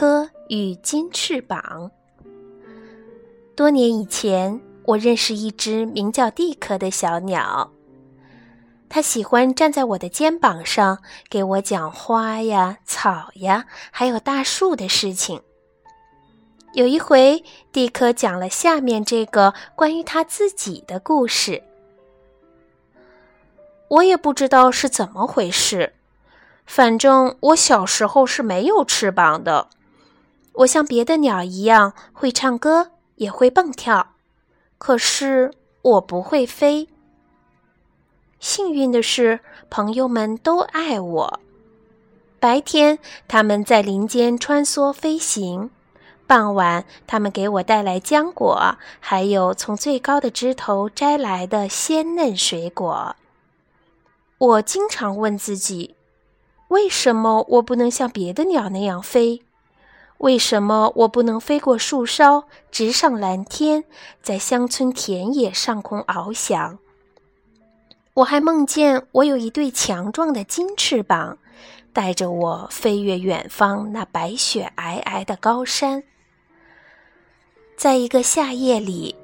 科与金翅膀。多年以前，我认识一只名叫蒂科的小鸟，它喜欢站在我的肩膀上，给我讲花呀、草呀，还有大树的事情。有一回，蒂科讲了下面这个关于他自己的故事。我也不知道是怎么回事，反正我小时候是没有翅膀的。我像别的鸟一样会唱歌，也会蹦跳，可是我不会飞。幸运的是，朋友们都爱我。白天，他们在林间穿梭飞行。傍晚，他们给我带来浆果，还有从最高的枝头摘来的鲜嫩水果。我经常问自己：为什么我不能像别的鸟那样飞？为什么我不能飞过树梢，直上蓝天，在乡村田野上空翱翔？我还梦见我有一对强壮的金翅膀，带着我飞越远方那白雪皑皑的高山。在一个夏夜里，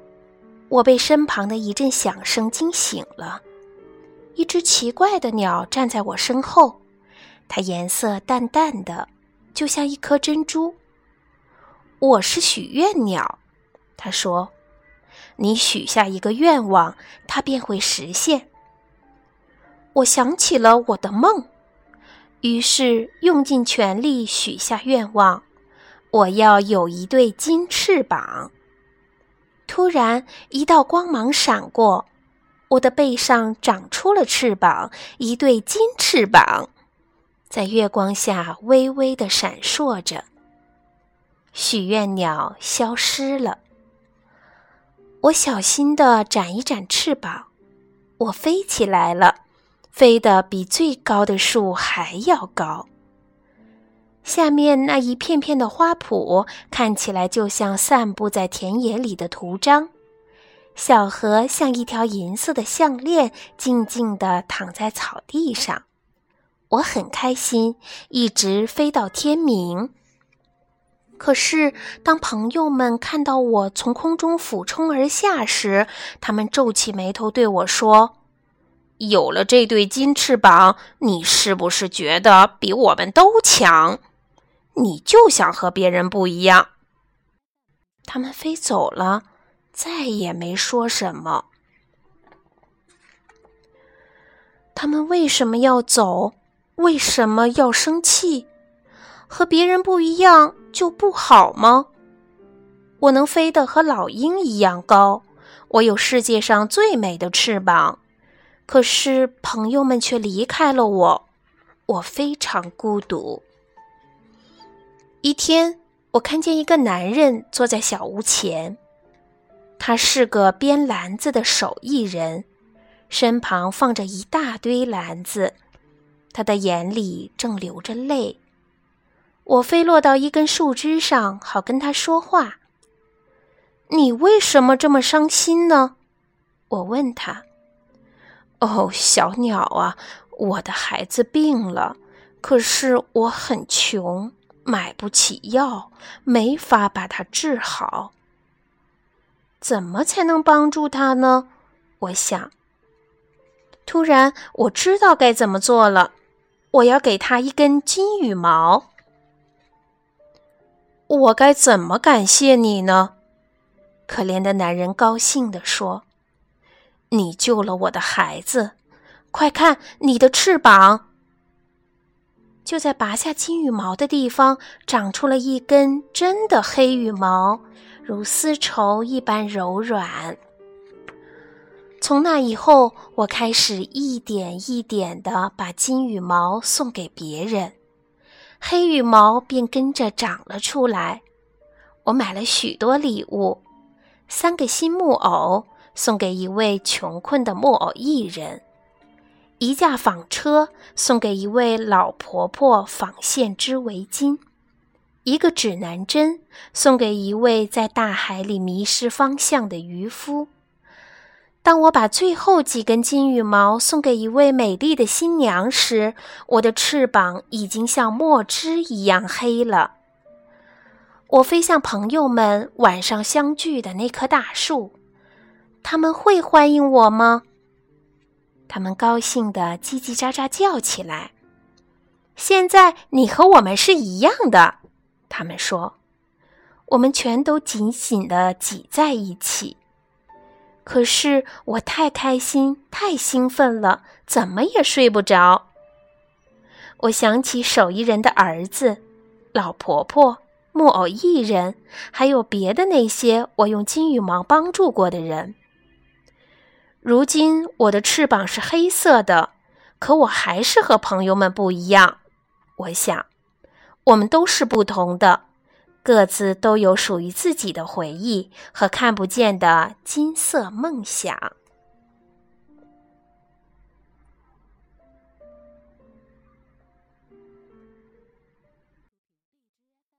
我被身旁的一阵响声惊醒了。一只奇怪的鸟站在我身后，它颜色淡淡的，就像一颗珍珠。我是许愿鸟，他说：“你许下一个愿望，它便会实现。”我想起了我的梦，于是用尽全力许下愿望。我要有一对金翅膀。突然，一道光芒闪过，我的背上长出了翅膀，一对金翅膀，在月光下微微的闪烁着。许愿鸟消失了。我小心地展一展翅膀，我飞起来了，飞得比最高的树还要高。下面那一片片的花圃看起来就像散布在田野里的图章，小河像一条银色的项链，静静地躺在草地上。我很开心，一直飞到天明。可是，当朋友们看到我从空中俯冲而下时，他们皱起眉头对我说：“有了这对金翅膀，你是不是觉得比我们都强？”你就想和别人不一样。他们飞走了，再也没说什么。他们为什么要走？为什么要生气？和别人不一样就不好吗？我能飞得和老鹰一样高，我有世界上最美的翅膀。可是朋友们却离开了我，我非常孤独。一天，我看见一个男人坐在小屋前，他是个编篮子的手艺人，身旁放着一大堆篮子，他的眼里正流着泪。我飞落到一根树枝上，好跟他说话。你为什么这么伤心呢？我问他。哦，小鸟啊，我的孩子病了，可是我很穷。买不起药，没法把它治好。怎么才能帮助他呢？我想。突然，我知道该怎么做了。我要给他一根金羽毛。我该怎么感谢你呢？可怜的男人高兴地说：“你救了我的孩子，快看你的翅膀。”就在拔下金羽毛的地方，长出了一根真的黑羽毛，如丝绸一般柔软。从那以后，我开始一点一点地把金羽毛送给别人，黑羽毛便跟着长了出来。我买了许多礼物，三个新木偶送给一位穷困的木偶艺人。一架纺车送给一位老婆婆纺线织围巾，一个指南针送给一位在大海里迷失方向的渔夫。当我把最后几根金羽毛送给一位美丽的新娘时，我的翅膀已经像墨汁一样黑了。我飞向朋友们晚上相聚的那棵大树，他们会欢迎我吗？他们高兴地叽叽喳喳叫起来。现在你和我们是一样的，他们说。我们全都紧紧地挤在一起。可是我太开心、太兴奋了，怎么也睡不着。我想起手艺人的儿子、老婆婆、木偶艺人，还有别的那些我用金羽毛帮助过的人。如今我的翅膀是黑色的，可我还是和朋友们不一样。我想，我们都是不同的，各自都有属于自己的回忆和看不见的金色梦想。